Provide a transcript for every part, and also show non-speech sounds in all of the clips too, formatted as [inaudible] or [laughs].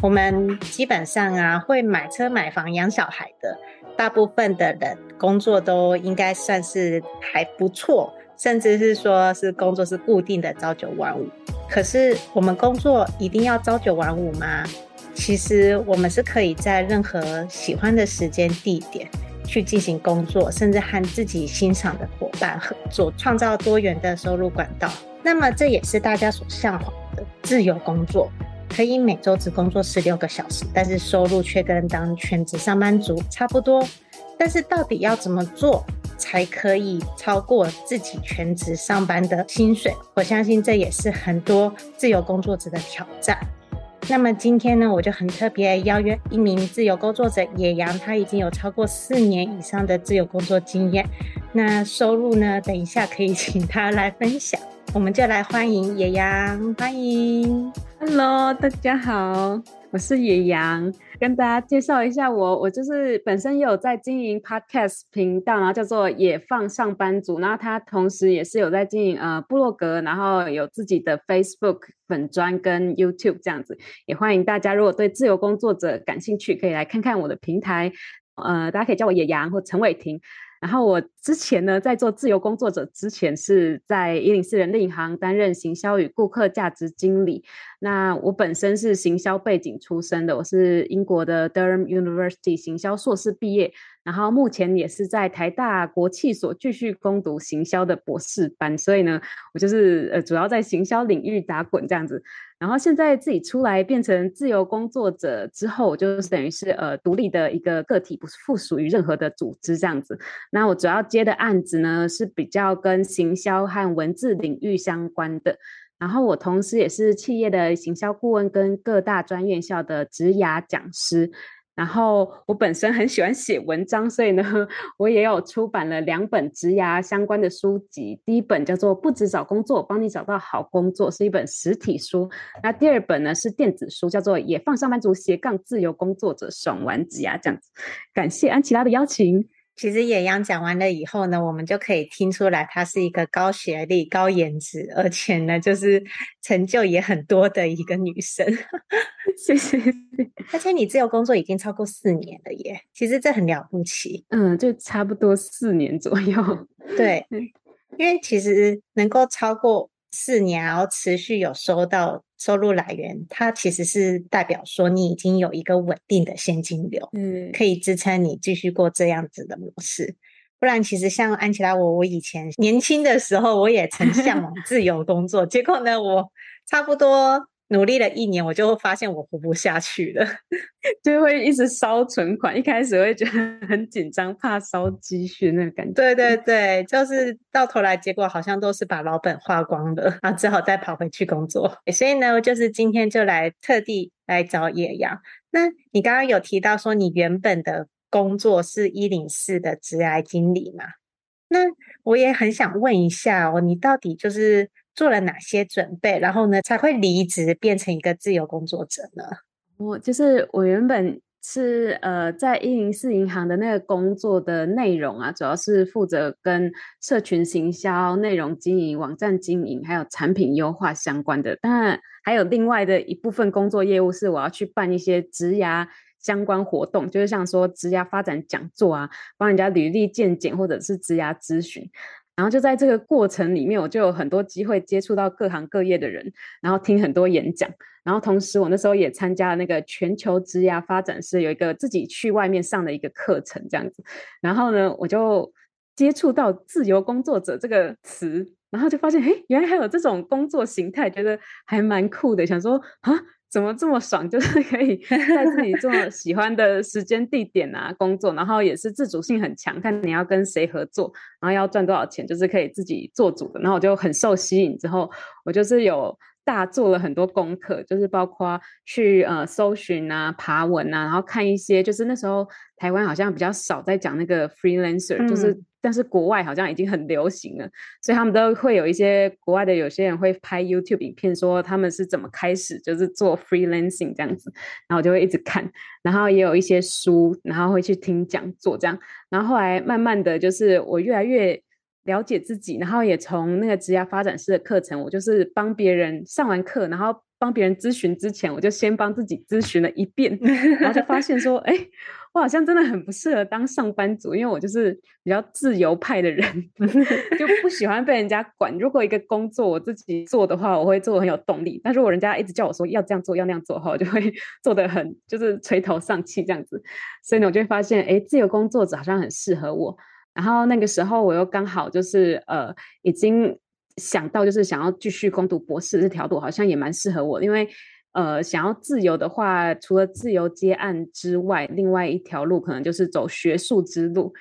我们基本上啊，会买车、买房、养小孩的，大部分的人工作都应该算是还不错。甚至是说，是工作是固定的，朝九晚五。可是，我们工作一定要朝九晚五吗？其实，我们是可以在任何喜欢的时间地点去进行工作，甚至和自己欣赏的伙伴合作，创造多元的收入管道。那么，这也是大家所向往的自由工作，可以每周只工作十六个小时，但是收入却跟当全职上班族差不多。但是，到底要怎么做？才可以超过自己全职上班的薪水，我相信这也是很多自由工作者的挑战。那么今天呢，我就很特别邀约一名自由工作者野羊，他已经有超过四年以上的自由工作经验。那收入呢，等一下可以请他来分享。我们就来欢迎野羊，欢迎，Hello，大家好。我是野羊，跟大家介绍一下我。我就是本身有在经营 Podcast 频道，然后叫做野放上班族。然后他同时也是有在经营呃部落格，然后有自己的 Facebook 粉砖跟 YouTube 这样子。也欢迎大家，如果对自由工作者感兴趣，可以来看看我的平台。呃，大家可以叫我野羊或陈伟霆。然后我之前呢，在做自由工作者之前，是在一零四人力银行担任行销与顾客价值经理。那我本身是行销背景出身的，我是英国的 Durham University 行销硕士毕业，然后目前也是在台大国际所继续攻读行销的博士班，所以呢，我就是呃主要在行销领域打滚这样子。然后现在自己出来变成自由工作者之后，就是等于是呃独立的一个个体，不是附属于任何的组织这样子。那我主要接接的案子呢，是比较跟行销和文字领域相关的。然后我同时也是企业的行销顾问，跟各大专院校的职涯讲师。然后我本身很喜欢写文章，所以呢，我也有出版了两本职涯相关的书籍。第一本叫做《不止找工作，帮你找到好工作》，是一本实体书。那第二本呢是电子书，叫做《也放上班族斜杠自由工作者爽玩职涯》这样子。感谢安琪拉的邀请。其实野羊讲完了以后呢，我们就可以听出来，她是一个高学历、高颜值，而且呢，就是成就也很多的一个女生。[laughs] 谢谢。而且你自由工作已经超过四年了耶，其实这很了不起。嗯，就差不多四年左右。对，因为其实能够超过四年，然后持续有收到。收入来源，它其实是代表说你已经有一个稳定的现金流，嗯，可以支撑你继续过这样子的模式。不然，其实像安琪拉我，我以前年轻的时候，我也曾向往自由工作，结果呢，我差不多。努力了一年，我就发现我活不下去了，[laughs] 就会一直烧存款。一开始会觉得很紧张，怕烧积蓄那个感觉。对对对，就是到头来结果好像都是把老本花光了，[laughs] 然后只好再跑回去工作。所以呢，就是今天就来特地来找野羊。那你刚刚有提到说你原本的工作是一零四的职涯经理嘛？那我也很想问一下哦，你到底就是。做了哪些准备，然后呢，才会离职变成一个自由工作者呢？我就是我原本是呃在一零四银行的那个工作的内容啊，主要是负责跟社群行销、内容经营、网站经营，还有产品优化相关的。当然，还有另外的一部分工作业务是我要去办一些职涯相关活动，就是像说职涯发展讲座啊，帮人家履历健检或者是职涯咨询。然后就在这个过程里面，我就有很多机会接触到各行各业的人，然后听很多演讲。然后同时，我那时候也参加了那个全球职涯发展师有一个自己去外面上的一个课程，这样子。然后呢，我就接触到自由工作者这个词，然后就发现，哎，原来还有这种工作形态，觉得还蛮酷的。想说，啊。怎么这么爽？就是可以在自己这么喜欢的时间地点啊工作，然后也是自主性很强，看你要跟谁合作，然后要赚多少钱，就是可以自己做主的。然后我就很受吸引，之后我就是有大做了很多功课，就是包括去呃搜寻啊、爬文啊，然后看一些，就是那时候台湾好像比较少在讲那个 freelancer，、就是但是国外好像已经很流行了，所以他们都会有一些国外的有些人会拍 YouTube 影片，说他们是怎么开始就是做 freelancing 这样子，然后我就会一直看，然后也有一些书，然后会去听讲座这样，然后后来慢慢的就是我越来越。了解自己，然后也从那个职涯发展师的课程，我就是帮别人上完课，然后帮别人咨询之前，我就先帮自己咨询了一遍，[laughs] 然后就发现说，哎，我好像真的很不适合当上班族，因为我就是比较自由派的人，[laughs] 就不喜欢被人家管。如果一个工作我自己做的话，我会做得很有动力；但如果人家一直叫我说要这样做、要那样做的话，我就会 [laughs] 做得很就是垂头丧气这样子。所以呢，我就会发现，哎，自由工作者好像很适合我。然后那个时候我又刚好就是呃，已经想到就是想要继续攻读博士这条路，好像也蛮适合我，因为呃，想要自由的话，除了自由接案之外，另外一条路可能就是走学术之路。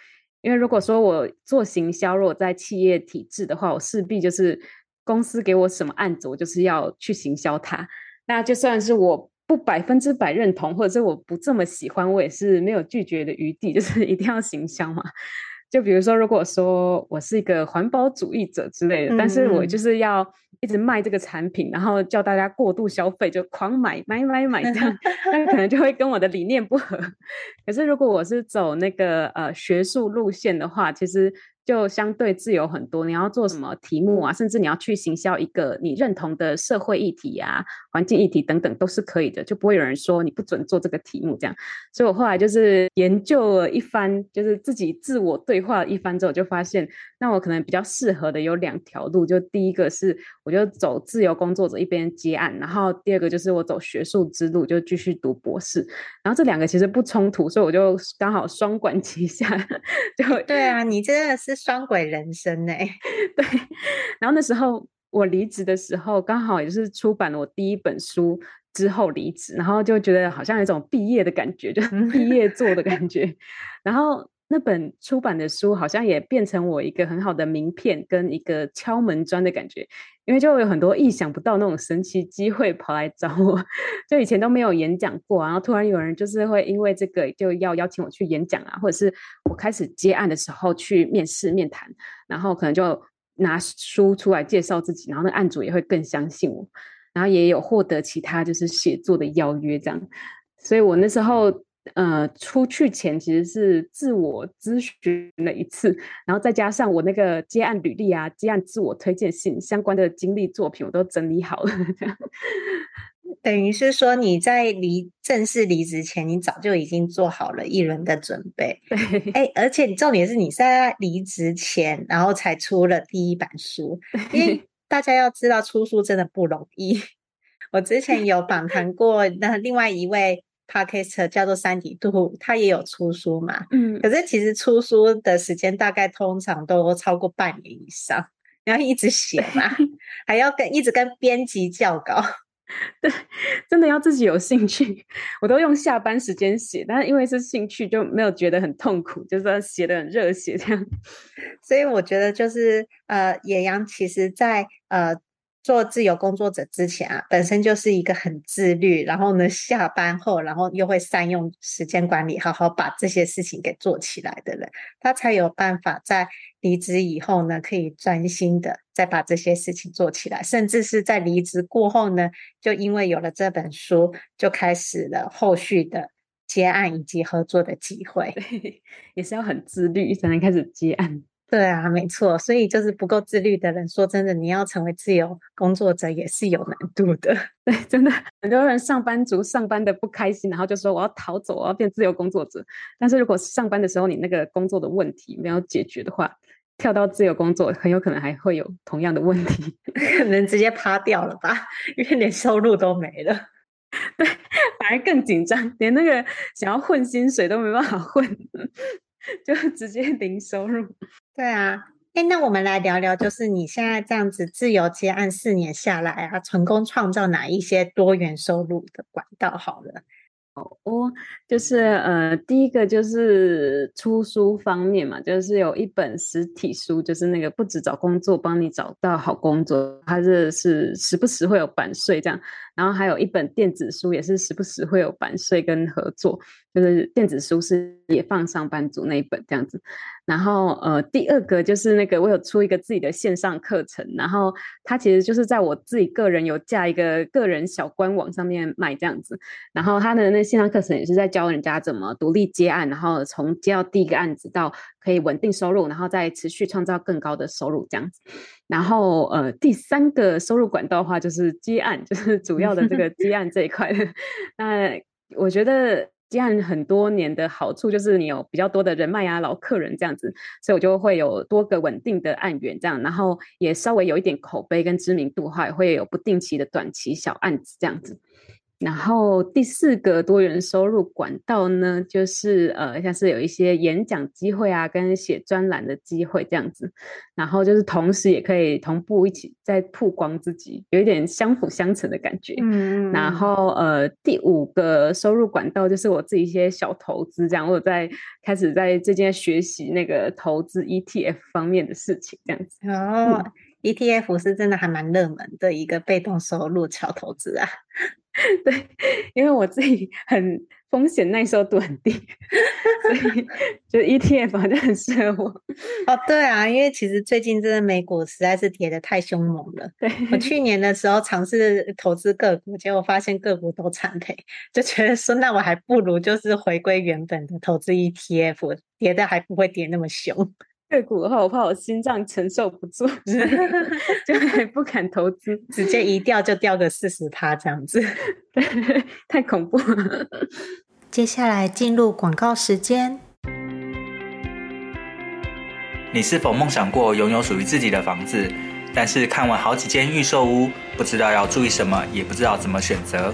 因为如果说我做行销，如果在企业体制的话，我势必就是公司给我什么案子，我就是要去行销它。那就算是我不百分之百认同，或者是我不这么喜欢，我也是没有拒绝的余地，就是一定要行销嘛。就比如说，如果说我是一个环保主义者之类的，嗯、但是我就是要一直卖这个产品，然后叫大家过度消费，就狂买买买买这样，[laughs] 那可能就会跟我的理念不合。[laughs] 可是如果我是走那个呃学术路线的话，其实。就相对自由很多，你要做什么题目啊，甚至你要去行销一个你认同的社会议题啊、环境议题等等，都是可以的，就不会有人说你不准做这个题目这样。所以我后来就是研究了一番，就是自己自我对话了一番之后，就发现那我可能比较适合的有两条路，就第一个是我就走自由工作者一边接案，然后第二个就是我走学术之路，就继续读博士。然后这两个其实不冲突，所以我就刚好双管齐下。[laughs] 就对啊，你真的是。双轨人生呢？[laughs] 对。然后那时候我离职的时候，刚好也是出版了我第一本书之后离职，然后就觉得好像有一种毕业的感觉，就 [laughs] 毕业做的感觉。然后那本出版的书好像也变成我一个很好的名片跟一个敲门砖的感觉，因为就有很多意想不到那种神奇机会跑来找我，[laughs] 就以前都没有演讲过，然后突然有人就是会因为这个就要邀请我去演讲啊，或者是我开始接案的时候去面试面谈，然后可能就拿书出来介绍自己，然后那案主也会更相信我，然后也有获得其他就是写作的邀约这样，所以我那时候。呃，出去前其实是自我咨询了一次，然后再加上我那个接案履历啊、接案自我推荐信相关的经历作品，我都整理好了。[laughs] 等于是说你在离正式离职前，你早就已经做好了一轮的准备。对，哎，而且重点是你在离职前，然后才出了第一版书。因为大家要知道，出书真的不容易。[laughs] 我之前有访谈过那另外一位。Podcast 叫做三体度，他也有出书嘛？嗯，可是其实出书的时间大概通常都超过半年以上，你要一直写嘛，[laughs] 还要跟一直跟编辑校稿，[laughs] 对，真的要自己有兴趣。我都用下班时间写，但是因为是兴趣，就没有觉得很痛苦，就是写的很热血这样。[laughs] 所以我觉得就是呃，野羊其实在呃。做自由工作者之前啊，本身就是一个很自律，然后呢，下班后，然后又会善用时间管理，好好把这些事情给做起来的人，他才有办法在离职以后呢，可以专心的再把这些事情做起来，甚至是在离职过后呢，就因为有了这本书，就开始了后续的接案以及合作的机会。对，[laughs] 也是要很自律才能开始接案。对啊，没错，所以就是不够自律的人，说真的，你要成为自由工作者也是有难度的。[laughs] 对，真的，很多人上班族上班的不开心，然后就说我要逃走，我要变自由工作者。但是如果上班的时候你那个工作的问题没有解决的话，跳到自由工作很有可能还会有同样的问题，[laughs] 可能直接趴掉了吧，[laughs] 因为连收入都没了。对，反而更紧张，连那个想要混薪水都没办法混。就直接 [laughs] 零收入，对啊，哎，那我们来聊聊，就是你现在这样子自由接案四年下来啊，成功创造哪一些多元收入的管道？好了，哦，就是呃，第一个就是出书方面嘛，就是有一本实体书，就是那个不止找工作，帮你找到好工作，它是是时不时会有版税这样。然后还有一本电子书，也是时不时会有版税跟合作，就是电子书是也放上班族那一本这样子。然后呃，第二个就是那个我有出一个自己的线上课程，然后它其实就是在我自己个人有架一个个人小官网上面卖这样子。然后它的那线上课程也是在教人家怎么独立接案，然后从接到第一个案子到可以稳定收入，然后再持续创造更高的收入这样子。然后，呃，第三个收入管道的话，就是接案，就是 [laughs] 主要的这个接案这一块。那我觉得接案很多年的好处就是你有比较多的人脉啊、老客人这样子，所以我就会有多个稳定的案源这样，然后也稍微有一点口碑跟知名度的话，也会有不定期的短期小案子这样子。然后第四个多元收入管道呢，就是呃，像是有一些演讲机会啊，跟写专栏的机会这样子。然后就是同时也可以同步一起在曝光自己，有一点相辅相成的感觉。嗯。然后呃，第五个收入管道就是我自己一些小投资，这样我在开始在最近学习那个投资 ETF 方面的事情，这样子。哦，嗯，ETF 是真的还蛮热门的一个被动收入桥投资啊。[laughs] 对，因为我自己很风险耐受度很低，所以 [laughs] 就 ETF 好像很适合我。哦，对啊，因为其实最近真的美股实在是跌得太凶猛了。对，我去年的时候尝试投资个股，结果发现个股都惨赔，就觉得说那我还不如就是回归原本的投资 ETF，跌的还不会跌那么凶。个股的话，我怕我心脏承受不住，[laughs] 就还不敢投资，直接一掉就掉个四十趴这样子，对，太恐怖了。[laughs] 接下来进入广告时间。你是否梦想过拥有属于自己的房子？但是看完好几间预售屋，不知道要注意什么，也不知道怎么选择？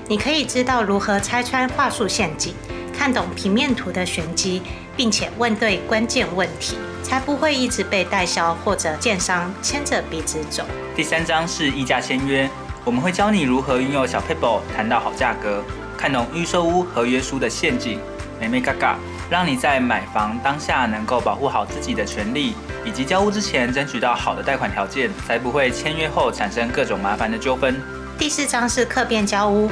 你可以知道如何拆穿话术陷阱，看懂平面图的玄机，并且问对关键问题，才不会一直被代销或者建商牵着鼻子走。第三章是议价签约，我们会教你如何运用小 paper 谈到好价格，看懂预售屋合约书的陷阱，眉眉嘎嘎，让你在买房当下能够保护好自己的权利，以及交屋之前争取到好的贷款条件，才不会签约后产生各种麻烦的纠纷。第四章是客变交屋。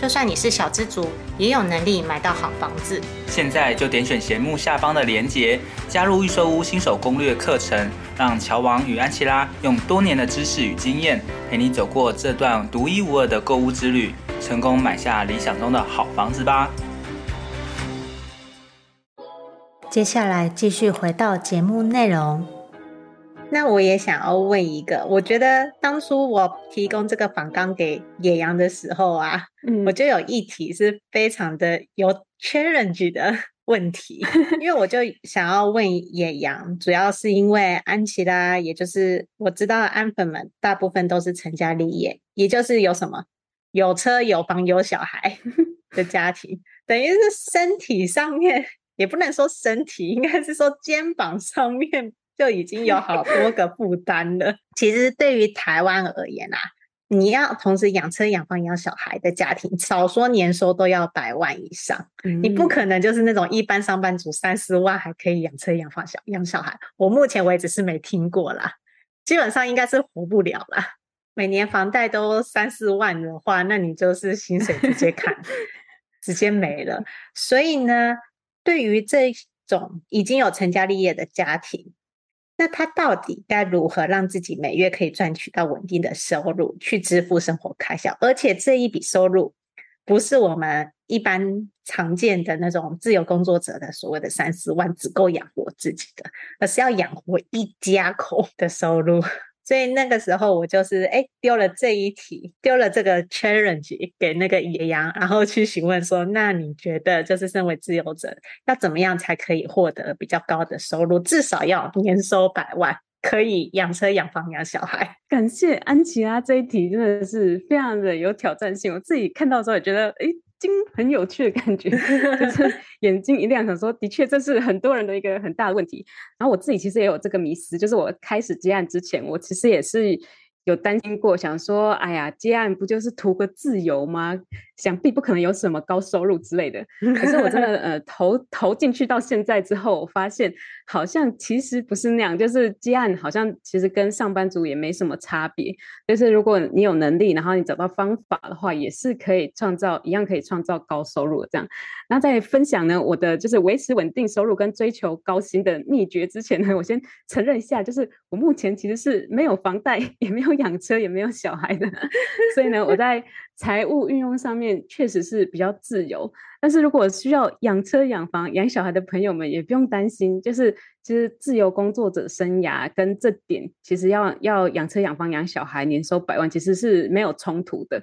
就算你是小资族，也有能力买到好房子。现在就点选节目下方的链接，加入预售屋新手攻略课程，让乔王与安琪拉用多年的知识与经验，陪你走过这段独一无二的购物之旅，成功买下理想中的好房子吧。接下来继续回到节目内容。那我也想要问一个，我觉得当初我提供这个访纲给野羊的时候啊，嗯，我就有一题是非常的有 challenge 的 [laughs] 问题，[laughs] 因为我就想要问野羊，主要是因为安琪拉，也就是我知道的安粉们大部分都是成家立业，也就是有什么有车有房有小孩 [laughs] 的家庭，等于是身体上面也不能说身体，应该是说肩膀上面。就已经有好多个负担了。[laughs] 其实对于台湾而言啊，你要同时养车、养房、养小孩的家庭，少说年收都要百万以上。嗯、你不可能就是那种一般上班族三四万还可以养车、养房、小养小孩。我目前为止是没听过啦，基本上应该是活不了啦。每年房贷都三四万的话，那你就是薪水直接砍，[laughs] 直接没了。所以呢，对于这种已经有成家立业的家庭，那他到底该如何让自己每月可以赚取到稳定的收入，去支付生活开销？而且这一笔收入不是我们一般常见的那种自由工作者的所谓的三十万只够养活自己的，而是要养活一家口的收入。所以那个时候我就是哎丢了这一题，丢了这个 challenge 给那个野羊，然后去询问说：那你觉得就是身为自由者要怎么样才可以获得比较高的收入？至少要年收百万，可以养车、养房、养小孩。感谢安琪拉，这一题真的是非常的有挑战性。我自己看到之后也觉得哎。诶睛很有趣的感觉，[laughs] 就是眼睛一亮，想说，的确这是很多人的一个很大的问题。然后我自己其实也有这个迷思，就是我开始接案之前，我其实也是。有担心过，想说，哎呀，接案不就是图个自由吗？想必不可能有什么高收入之类的。可是我真的呃 [laughs] 投投进去到现在之后，我发现好像其实不是那样，就是接案好像其实跟上班族也没什么差别。就是如果你有能力，然后你找到方法的话，也是可以创造一样可以创造高收入的这样。那在分享呢我的就是维持稳定收入跟追求高薪的秘诀之前呢，我先承认一下，就是我目前其实是没有房贷，[laughs] 也没有。养车也没有小孩的，[laughs] 所以呢，我在财务运用上面确实是比较自由。但是如果需要养车、养房、养小孩的朋友们，也不用担心，就是其实自由工作者生涯跟这点，其实要要养车、养房、养小孩，年收百万，其实是没有冲突的。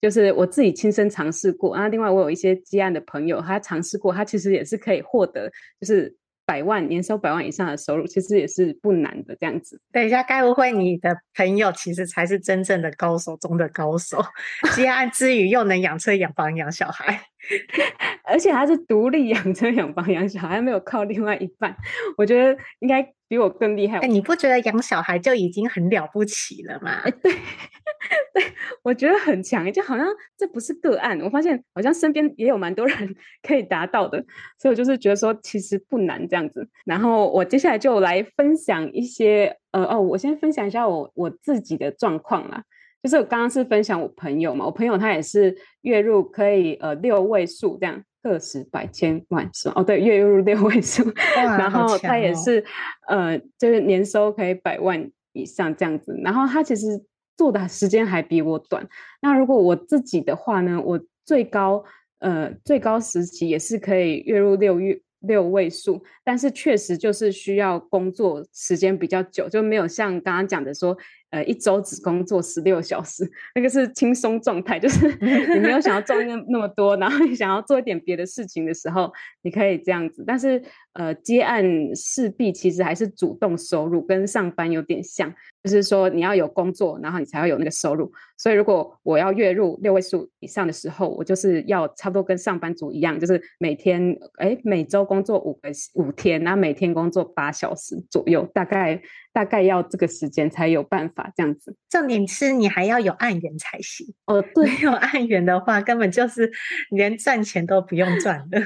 就是我自己亲身尝试过啊，另外我有一些接案的朋友，他尝试过，他其实也是可以获得，就是。百万年收百万以上的收入，其实也是不难的。这样子，等一下，该不会你的朋友其实才是真正的高手中的高手？[laughs] 接案之余又能养车、养房、养小孩，[laughs] 而且还是独立养车、养房、养小孩，还没有靠另外一半。我觉得应该比我更厉害。哎，你不觉得养小孩就已经很了不起了吗？哎，对。[laughs] 对，我觉得很强，就好像这不是个案，我发现好像身边也有蛮多人 [laughs] 可以达到的，所以我就是觉得说其实不难这样子。然后我接下来就来分享一些，呃哦，我先分享一下我我自己的状况啦，就是我刚刚是分享我朋友嘛，我朋友他也是月入可以呃六位数这样，个十百千万是哦，对，月入六位数，然后他也是、哦、呃就是年收可以百万以上这样子，然后他其实。做的时间还比我短。那如果我自己的话呢？我最高呃最高时期也是可以月入六月六位数，但是确实就是需要工作时间比较久，就没有像刚刚讲的说。呃，一周只工作十六小时，那个是轻松状态，就是 [laughs] 你没有想要赚那那么多，然后你想要做一点别的事情的时候，你可以这样子。但是，呃，接案势必其实还是主动收入，跟上班有点像，就是说你要有工作，然后你才会有那个收入。所以，如果我要月入六位数以上的时候，我就是要差不多跟上班族一样，就是每天，哎，每周工作五个五天，然后每天工作八小时左右，大概。大概要这个时间才有办法这样子。重点是你还要有案源才行哦。对，没有案源的话，根本就是连赚钱都不用赚的。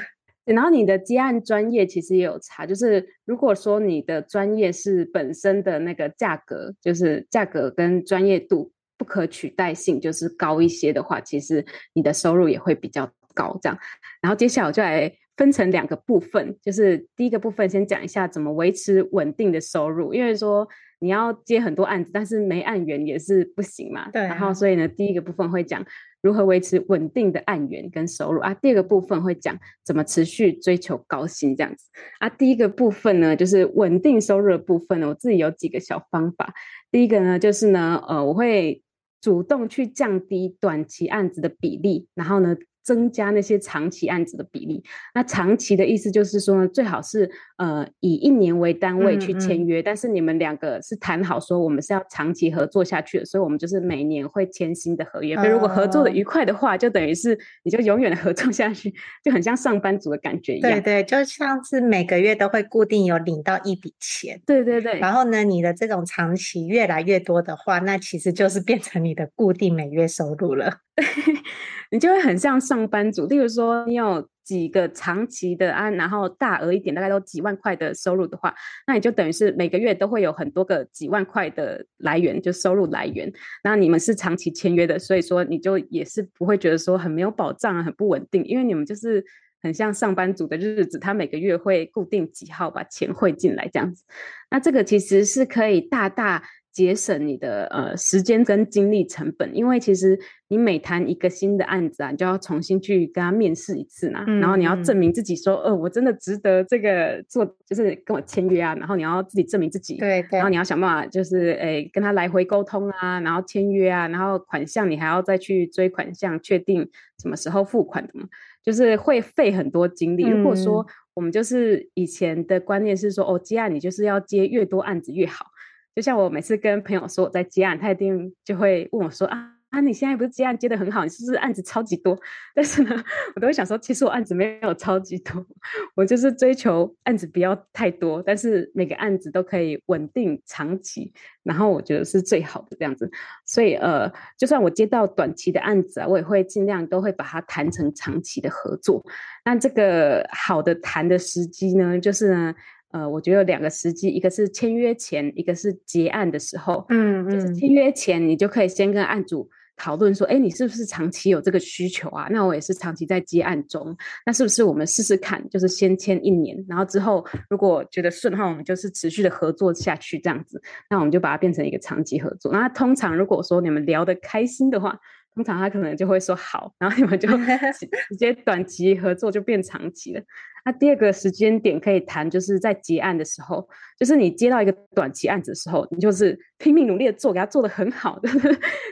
然后你的接案专业其实也有差，就是如果说你的专业是本身的那个价格，就是价格跟专业度不可取代性就是高一些的话，其实你的收入也会比较高。这样，然后接下来我就来。分成两个部分，就是第一个部分先讲一下怎么维持稳定的收入，因为说你要接很多案子，但是没案源也是不行嘛。对啊。然后所以呢，第一个部分会讲如何维持稳定的案源跟收入啊。第二个部分会讲怎么持续追求高薪这样子啊。第一个部分呢，就是稳定收入的部分呢，我自己有几个小方法。第一个呢，就是呢，呃，我会主动去降低短期案子的比例，然后呢，增加那些长期案子的比例。那长期的意思就是说呢，最好是呃以一年为单位去签约，嗯嗯，但是你们两个是谈好说我们是要长期合作下去的，所以我们就是每年会签新的合约。那、哦、如果合作的愉快的话，就等于是你就永远的合作下去，[laughs] 就很像上班族的感觉一样。对对，就像是每个月都会固定有领到一笔钱。对对对。然后呢，你的这种长期越来越多的话，那其实就是变成你的固定每月收入了。[laughs] 你就会很像上班族，例如说你有几个长期的啊，然后大额一点，大概都几万块的收入的话，那你就等于是每个月都会有很多个几万块的来源，就收入来源。那你们是长期签约的，所以说你就也是不会觉得说很没有保障啊，很不稳定，因为你们就是很像上班族的日子，他每个月会固定几号把钱汇进来这样子。那这个其实是可以大大。节省你的呃时间跟精力成本，因为其实你每谈一个新的案子啊，你就要重新去跟他面试一次嘛，嗯、然后你要证明自己说，呃，我真的值得这个做，就是跟我签约啊，然后你要自己证明自己，对，对，然后你要想办法就是诶跟他来回沟通啊，然后签约啊，然后款项你还要再去追款项，确定什么时候付款的嘛，就是会费很多精力。嗯、如果说我们就是以前的观念是说，哦，接案你就是要接越多案子越好。就像我每次跟朋友说我在接案，他一定就会问我说：“啊啊，你现在不是接案接得很好，你是不是案子超级多？” [laughs] 但是呢，我都会想说，其实我案子没有超级多，我就是追求案子不要太多，但是每个案子都可以稳定长期，然后我觉得是最好的这样子。所以呃，就算我接到短期的案子啊，我也会尽量都会把它谈成长期的合作。那这个好的谈的时机呢，就是呢。呃，我觉得有两个时机，一个是签约前，一个是结案的时候。嗯嗯，就是签约前，你就可以先跟案主讨论说，哎，你是不是长期有这个需求啊？那我也是长期在接案中，那是不是我们试试看，就是先签一年，然后之后如果觉得顺的话，我们就是持续的合作下去这样子，那我们就把它变成一个长期合作。那通常如果说你们聊得开心的话，通常他可能就会说好，然后你们就 [laughs] 直接短期合作就变长期了。那第二个时间点可以谈，就是在结案的时候，就是你接到一个短期案子的时候，你就是拼命努力的做，给他做的很好的，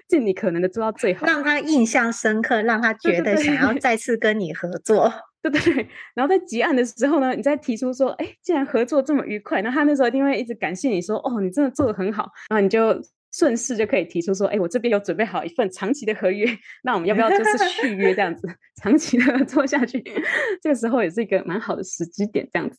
尽你可能的做到最好，让他印象深刻，让他觉得想要再次跟你合作。[laughs] 对对对。然后在结案的时候呢，你再提出说，哎，既然合作这么愉快，那他那时候一定会一直感谢你说，哦，你真的做的很好，然后你就。顺势就可以提出说，哎，我这边有准备好一份长期的合约，那我们要不要就是续约这样子，长期的 [laughs] 做下去？这个时候也是一个蛮好的时机点，这样子。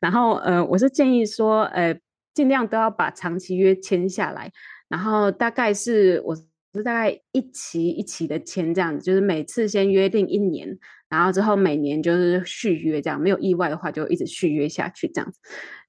然后，呃，我是建议说，呃，尽量都要把长期约签下来，然后大概是我是大概一期一期的签这样子，就是每次先约定一年，然后之后每年就是续约这样，没有意外的话就一直续约下去这样子，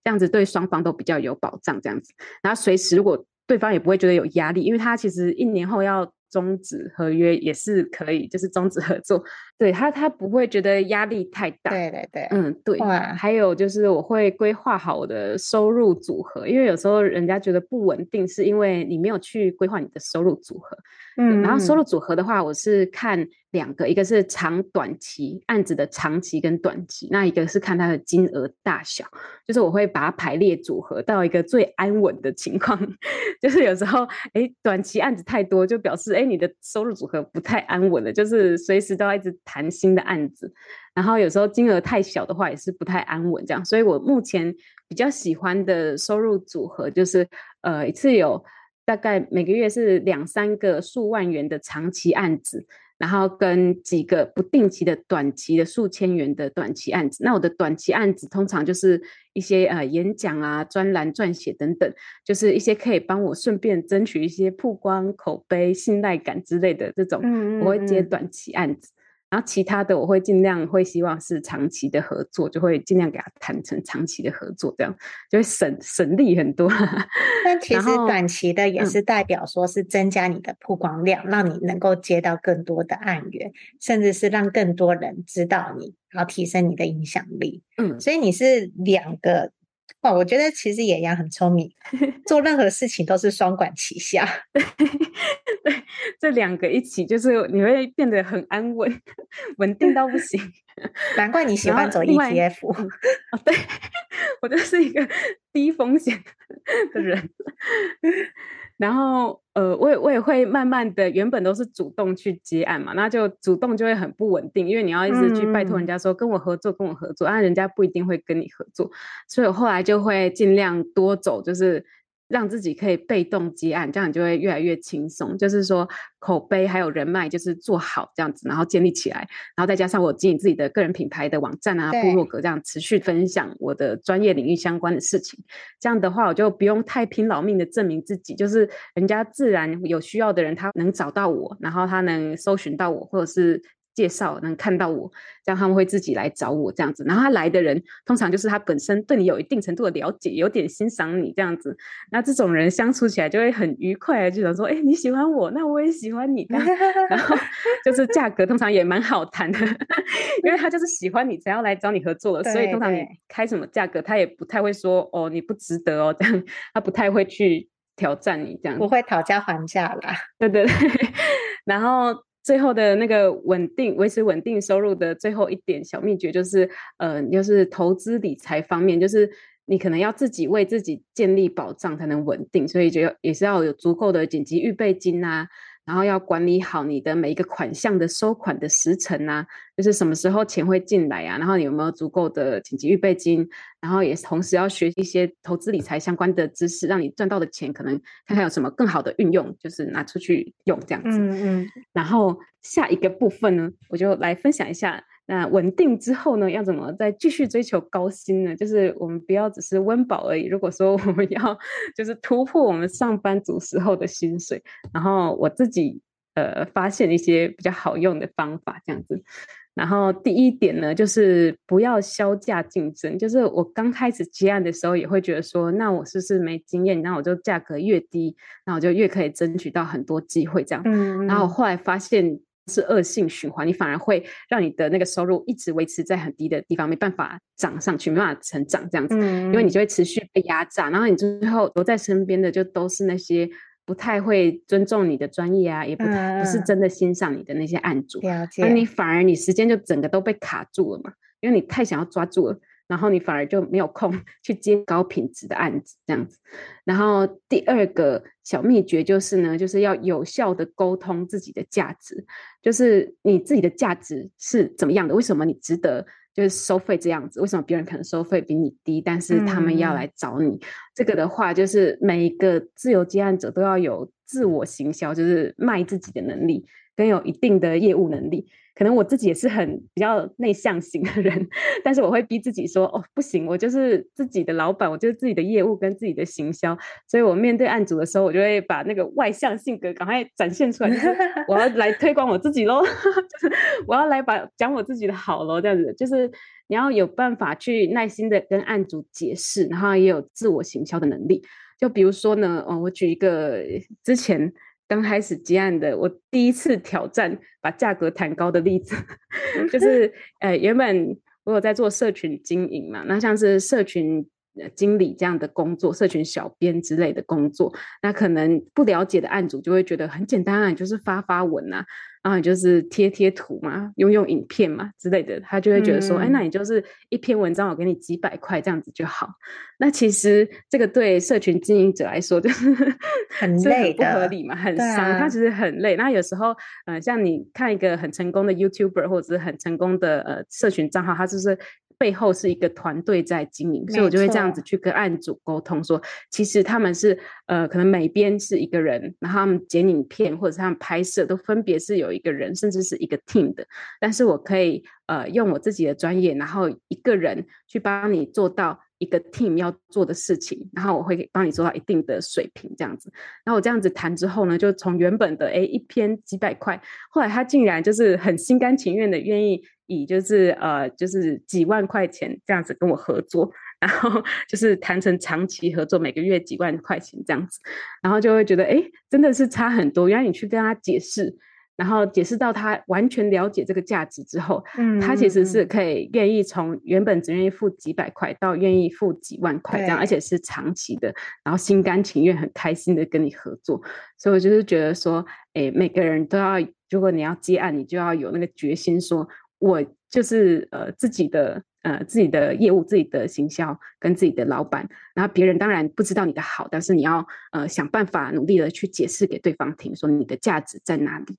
这样子对双方都比较有保障这样子。然后随时如果对方也不会觉得有压力，因为他其实一年后要终止合约也是可以，就是终止合作。对他，他不会觉得压力太大。对对对，嗯，对。哇还有就是我会规划好我的收入组合，因为有时候人家觉得不稳定，是因为你没有去规划你的收入组合。嗯，然后收入组合的话，我是看两个，一个是长短期案子的长期跟短期，那一个是看它的金额大小，就是我会把它排列组合到一个最安稳的情况。[laughs] 就是有时候，哎，短期案子太多，就表示哎，你的收入组合不太安稳了，就是随时都要一直谈新的案子。然后有时候金额太小的话，也是不太安稳这样。所以我目前比较喜欢的收入组合就是，呃，一次有。大概每个月是两三个数万元的长期案子，然后跟几个不定期的短期的数千元的短期案子。那我的短期案子通常就是一些呃演讲啊、专栏撰写等等，就是一些可以帮我顺便争取一些曝光、口碑、信赖感之类的这种，我会接短期案子。然后其他的我会尽量会希望是长期的合作，就会尽量给他谈成长期的合作，这样就会省省力很多。但其实短期的也是代表说是增加你的曝光量，嗯、让你能够接到更多的案源，甚至是让更多人知道你，然后提升你的影响力。嗯，所以你是两个哇，我觉得其实野羊很聪明，做任何事情都是双管齐下。[laughs] [laughs] 对，这两个一起就是你会变得很安稳，[laughs] 稳定到不行。难怪你喜欢走 ETF。哦，对，我就是一个低风险的人。然后，呃，我也我也会慢慢的，原本都是主动去接案嘛，那就主动就会很不稳定，因为你要一直去拜托人家说跟我合作，跟我合作，啊，人家不一定会跟你合作，所以我后来就会尽量多走，就是。让自己可以被动接案，这样你就会越来越轻松。就是说，口碑还有人脉，就是做好这样子，然后建立起来，然后再加上我经营自己的个人品牌的网站啊、部落格，这样持续分享我的专业领域相关的事情。这样的话，我就不用太拼老命的证明自己，就是人家自然有需要的人，他能找到我，然后他能搜寻到我，或者是。介绍能看到我，这样他们会自己来找我这样子。然后他来的人，通常就是他本身对你有一定程度的了解，有点欣赏你这样子。那这种人相处起来就会很愉快，就想说：“哎，你喜欢我，那我也喜欢你。”然后就是价格通常也蛮好谈的，[laughs] 因为他就是喜欢你才要来找你合作的，[laughs] 所以通常你开什么价格，他也不太会说：“哦，你不值得哦。”这样他不太会去挑战你这样，不会讨价还价啦。对对对，[laughs] 然后。最后的那个稳定、维持稳定收入的最后一点小秘诀就是，呃，就是投资理财方面，就是你可能要自己为自己建立保障才能稳定，所以就要也是要有足够的紧急预备金啊。然后要管理好你的每一个款项的收款的时程啊，就是什么时候钱会进来啊，然后你有没有足够的紧急预备金，然后也同时要学习一些投资理财相关的知识，让你赚到的钱可能看看有什么更好的运用，就是拿出去用这样子。嗯嗯。然后下一个部分呢，我就来分享一下。那稳定之后呢，要怎么再继续追求高薪呢？就是我们不要只是温饱而已。如果说我们要就是突破我们上班族时候的薪水，然后我自己呃发现一些比较好用的方法，这样子。然后第一点呢，就是不要削价竞争。就是我刚开始接案的时候，也会觉得说，那我是不是没经验？那我就价格越低，那我就越可以争取到很多机会，这样。嗯。然后我后来发现。是恶性循环，你反而会让你的那个收入一直维持在很低的地方，没办法涨上去，没办法成长这样子，嗯、因为你就会持续被压榨，然后你最后留在身边的就都是那些不太会尊重你的专业啊，也不太、嗯、不是真的欣赏你的那些案主，那你反而你时间就整个都被卡住了嘛，因为你太想要抓住了。然后你反而就没有空 [laughs] 去接高品质的案子，这样子。然后第二个小秘诀就是呢，就是要有效的沟通自己的价值，就是你自己的价值是怎么样的？为什么你值得就是收费这样子？为什么别人可能收费比你低，但是他们要来找你？嗯、这个的话，就是每一个自由接案者都要有自我行销，就是卖自己的能力，跟有一定的业务能力。可能我自己也是很比较内向型的人，[laughs] 但是我会逼自己说：“哦，不行，我就是自己的老板，我就是自己的业务跟自己的行销。”所以，我面对案主的时候，我就会把那个外向性格赶快展现出来，就是 [laughs] 我要来推广我自己喽，[laughs] 就是我要来把讲我自己的好喽，这样子。就是你要有办法去耐心的跟案主解释，然后也有自我行销的能力。就比如说呢，哦，我举一个之前。刚开始接案的，我第一次挑战把价格谈高的例子，[laughs] 就是呃，原本我有在做社群经营嘛，那像是社群经理这样的工作，社群小编之类的工作，那可能不了解的案主就会觉得很简单啊，你就是发发文啊。然后你就是贴贴图嘛，用用影片嘛之类的，他就会觉得说，哎、嗯，那你就是一篇文章，我给你几百块这样子就好。那其实这个对社群经营者来说就 [laughs] 是很累的，不合理嘛，很伤。他、啊、其实很累。那有时候，呃，像你看一个很成功的 YouTuber 或者是很成功的呃社群账号，他就是。背后是一个团队在经营，所以我就会这样子去跟案主沟通说，其实他们是呃，可能每边是一个人，然后他们剪影片或者是他们拍摄都分别是有一个人，甚至是一个 team 的，但是我可以呃用我自己的专业，然后一个人去帮你做到一个 team 要做的事情，然后我会帮你做到一定的水平这样子。然后我这样子谈之后呢，就从原本的诶一篇几百块，后来他竟然就是很心甘情愿的愿意。以就是呃就是几万块钱这样子跟我合作，然后 [laughs] 就是谈成长期合作，每个月几万块钱这样子，然后就会觉得哎，真的是差很多。原来你去跟他解释，然后解释到他完全了解这个价值之后，嗯，他其实是可以愿意从原本只愿意付几百块到愿意付几万块这样，而且是长期的，然后心甘情愿、很开心的跟你合作。所以我就是觉得说，诶，每个人都要，如果你要接案，你就要有那个决心，说我就是呃自己的。呃，自己的业务、自己的行销跟自己的老板，然后别人当然不知道你的好，但是你要呃想办法努力的去解释给对方听，说你的价值在哪里。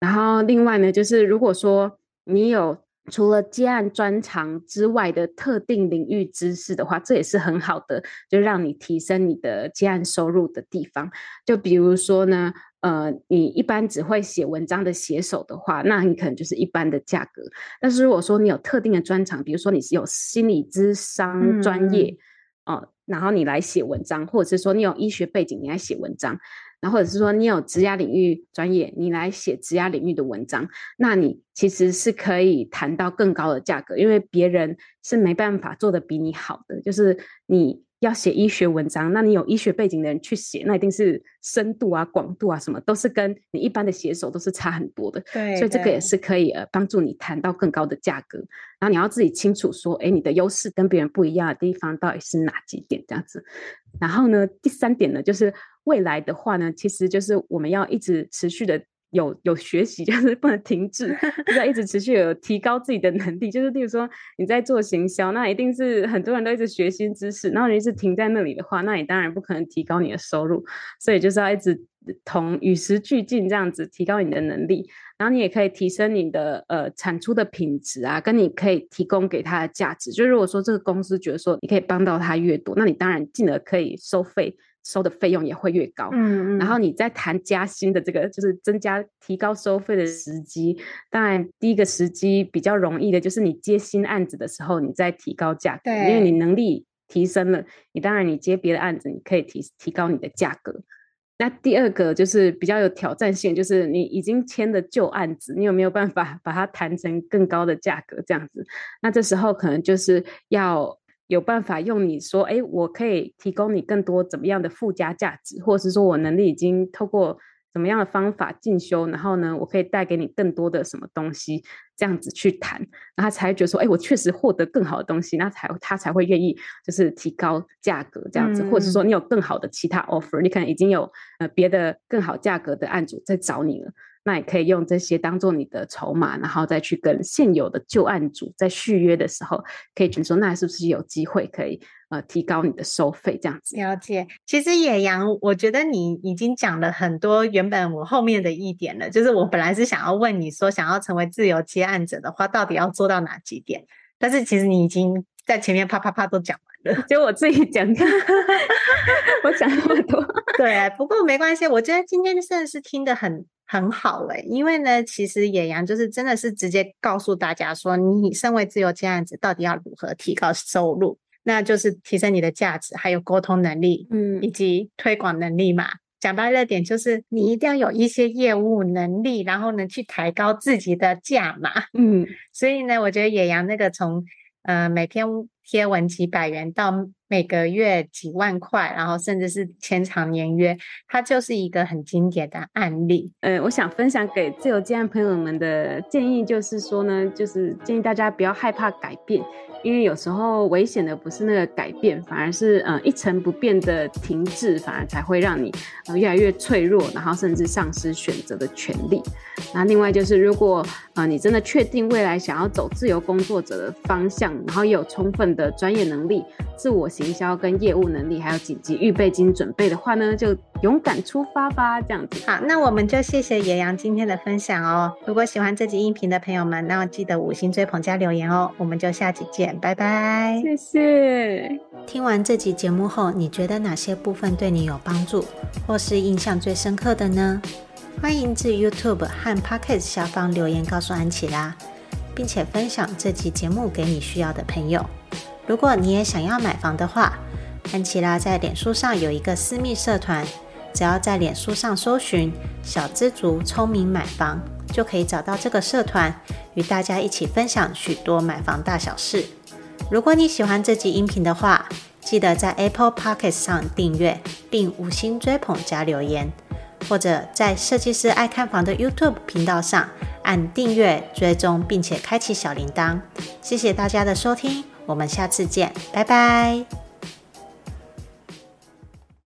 然后另外呢，就是如果说你有除了接案专长之外的特定领域知识的话，这也是很好的，就让你提升你的接案收入的地方。就比如说呢。呃，你一般只会写文章的写手的话，那你可能就是一般的价格。但是如果说你有特定的专长，比如说你是有心理咨商专业，哦、嗯呃，然后你来写文章，或者是说你有医学背景，你来写文章，然后或者是说你有职涯领域专业，你来写职涯领域的文章，那你其实是可以谈到更高的价格，因为别人是没办法做得比你好的，就是你。要写医学文章，那你有医学背景的人去写，那一定是深度啊、广度啊，什么都是跟你一般的写手都是差很多的。对，所以这个也是可以呃帮助你谈到更高的价格。然后你要自己清楚说，哎，你的优势跟别人不一样的地方到底是哪几点这样子。然后呢，第三点呢，就是未来的话呢，其实就是我们要一直持续的。有有学习，[laughs] 就是不能停滞，[laughs] 就是要一直持续有提高自己的能力。就是例如说你在做行销，那一定是很多人都一直学新知识，然后你一直停在那里的话，那你当然不可能提高你的收入。所以就是要一直同与时俱进，这样子提高你的能力。然后你也可以提升你的呃产出的品质啊，跟你可以提供给他的价值。就如果说这个公司觉得说你可以帮到他越多，那你当然进而可以收费。收的费用也会越高，嗯，嗯，然后你在谈加薪的这个，就是增加、提高收费的时机。当然，第一个时机比较容易的，就是你接新案子的时候，你再提高价格，因为你能力提升了，你当然你接别的案子，你可以提提高你的价格。那第二个就是比较有挑战性，就是你已经签的旧案子，你有没有办法把它谈成更高的价格？这样子，那这时候可能就是要。有办法用你说，哎，我可以提供你更多怎么样的附加价值，或者是说我能力已经透过怎么样的方法进修，然后呢，我可以带给你更多的什么东西，这样子去谈，然后他才会觉得说，哎，我确实获得更好的东西，那才他才会愿意就是提高价格这样子，嗯、或者是说你有更好的其他 offer，你可能已经有呃别的更好价格的案主在找你了。那也可以用这些当做你的筹码，然后再去跟现有的旧案主在续约的时候，可以觉得说，那是不是有机会可以呃提高你的收费这样子？了解。其实野羊，我觉得你已经讲了很多原本我后面的一点了，就是我本来是想要问你说，想要成为自由接案者的话，到底要做到哪几点？但是其实你已经在前面啪啪啪都讲完了，[laughs] 就我自己讲，[laughs] 我讲那么多。[laughs] 对，不过没关系，我觉得今天真的是听得很。很好诶，因为呢，其实野羊就是真的是直接告诉大家说，你身为自由接案子，到底要如何提高收入，那就是提升你的价值，还有沟通能力，嗯，以及推广能力嘛。讲白了点，就是你一定要有一些业务能力，然后呢，去抬高自己的价码，嗯。所以呢，我觉得野羊那个从呃每天贴文几百元到。每个月几万块，然后甚至是签长年约，它就是一个很经典的案例。呃，我想分享给自由接案朋友们的建议就是说呢，就是建议大家不要害怕改变。因为有时候危险的不是那个改变，反而是呃一成不变的停滞，反而才会让你呃越来越脆弱，然后甚至丧失选择的权利。那另外就是，如果呃你真的确定未来想要走自由工作者的方向，然后也有充分的专业能力、自我行销跟业务能力，还有紧急预备金准备的话呢，就勇敢出发吧，这样子。好，那我们就谢谢野羊今天的分享哦。如果喜欢这集音频的朋友们，那么记得五星追捧加留言哦。我们就下集见。拜拜，谢谢。听完这集节目后，你觉得哪些部分对你有帮助，或是印象最深刻的呢？欢迎至 YouTube 和 Pocket 下方留言告诉安琪拉，并且分享这集节目给你需要的朋友。如果你也想要买房的话，安琪拉在脸书上有一个私密社团，只要在脸书上搜寻“小资族聪明买房”。就可以找到这个社团，与大家一起分享许多买房大小事。如果你喜欢这集音频的话，记得在 Apple Podcast 上订阅并五星追捧加留言。或者在设计师爱看房的 YouTube 频道上按订阅、追踪，并且开启小铃铛。谢谢大家的收听，我们下次见，拜拜。